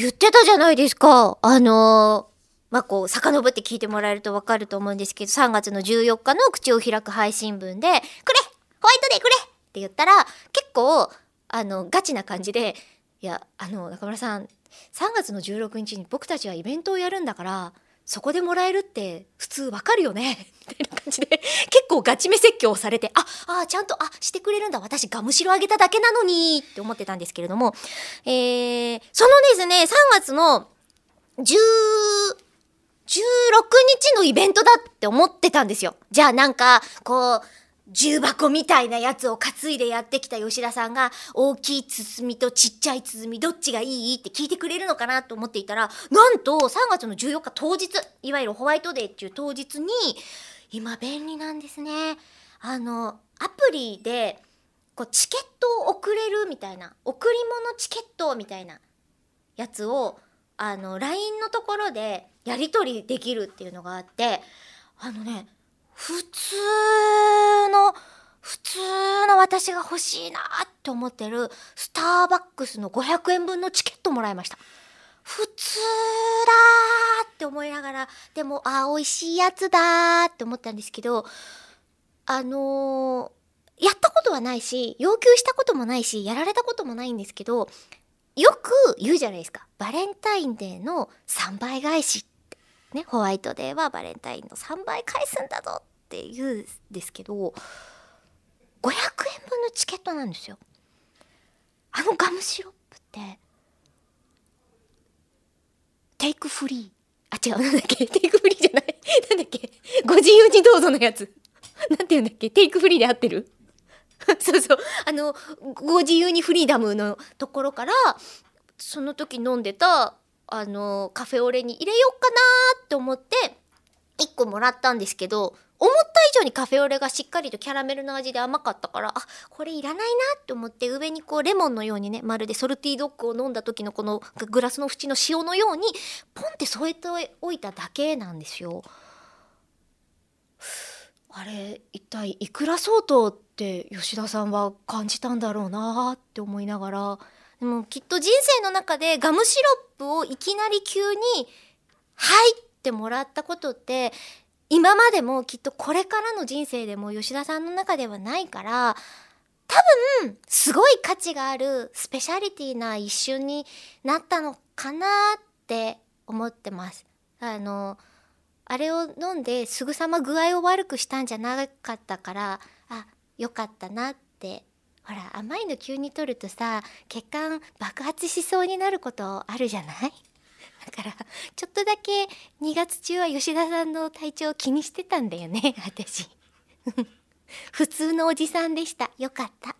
言ってたじゃないですか。あのーまあ、こう、遡って聞いてもらえるとわかると思うんですけど、3月の14日の口を開く配信文で、くれホワイトデーくれって言ったら、結構、あの、ガチな感じで、いや、あの、中村さん、3月の16日に僕たちはイベントをやるんだから、そこでもらえるって普通わかるよね？みたいな感じで結構ガチめ説教をされてああちゃんとあしてくれるんだ。私がむしろあげただけなのにって思ってたんですけれども、えー、そのですね3月の10 16日のイベントだって思ってたんですよ。じゃあなんかこう重箱みたいなやつを担いでやってきた吉田さんが大きい包みとちっちゃい包みどっちがいい？って聞いてくれるのかなと思っていたらなんと3月の14日当日いわゆるホワイトデーっていう当日に今便利なんですね。あのアプリでこうチケットを送れるみたいな贈り物チケットみたいなやつをあの LINE のところでやり取りできるっていうのがあってあのね普通の普通の私が欲しいなって思ってるスターバックスの500円分のチケットもらいました。普通だって思いながらでもあ美味しいやつだって思ったんですけどあのーやったことはないし要求したこともないしやられたこともないんですけどよく言うじゃないですか。バレンタインデーの3倍返しって。ねホワイトデーはバレンタインの3倍返すんだぞっって言うんですけど500円分のチケットなんですよ。あのガムシロップってテイクフリー。あ違うなんだっけ？テイクフリーじゃない。なんだっけ？ご自由にどうぞのやつ。なんて言うんだっけ？テイクフリーで合ってる？そうそう。あのご自由にフリーダムのところからその時飲んでたあのカフェオレに入れようかなって思って1個もらったんですけど思った以上にカフェオレがしっかりとキャラメルの味で甘かったからあこれいらないなって思って上にこうレモンのようにねまるでソルティドッグを飲んだ時のこのグラスの縁の塩のようにポンって添えておいただけなんですよ。あれ一体いくら相当って吉田さんは感じたんだろうなって思いながらでもきっと人生の中でガムシロップをいきなり急に「はい!」ってもらったことって今までもきっとこれからの人生でも吉田さんの中ではないから多分すごい価値があるスペシャリティな一瞬になったのかなって思ってます。あのあれを飲んですぐさま具合を悪くしたんじゃなかったからあよかったなってほら甘いの急に取るとさ血管爆発しそうになることあるじゃない？からちょっとだけ2月中は吉田さんの体調を気にしてたんだよね私。普通のおじさんでした。よかった。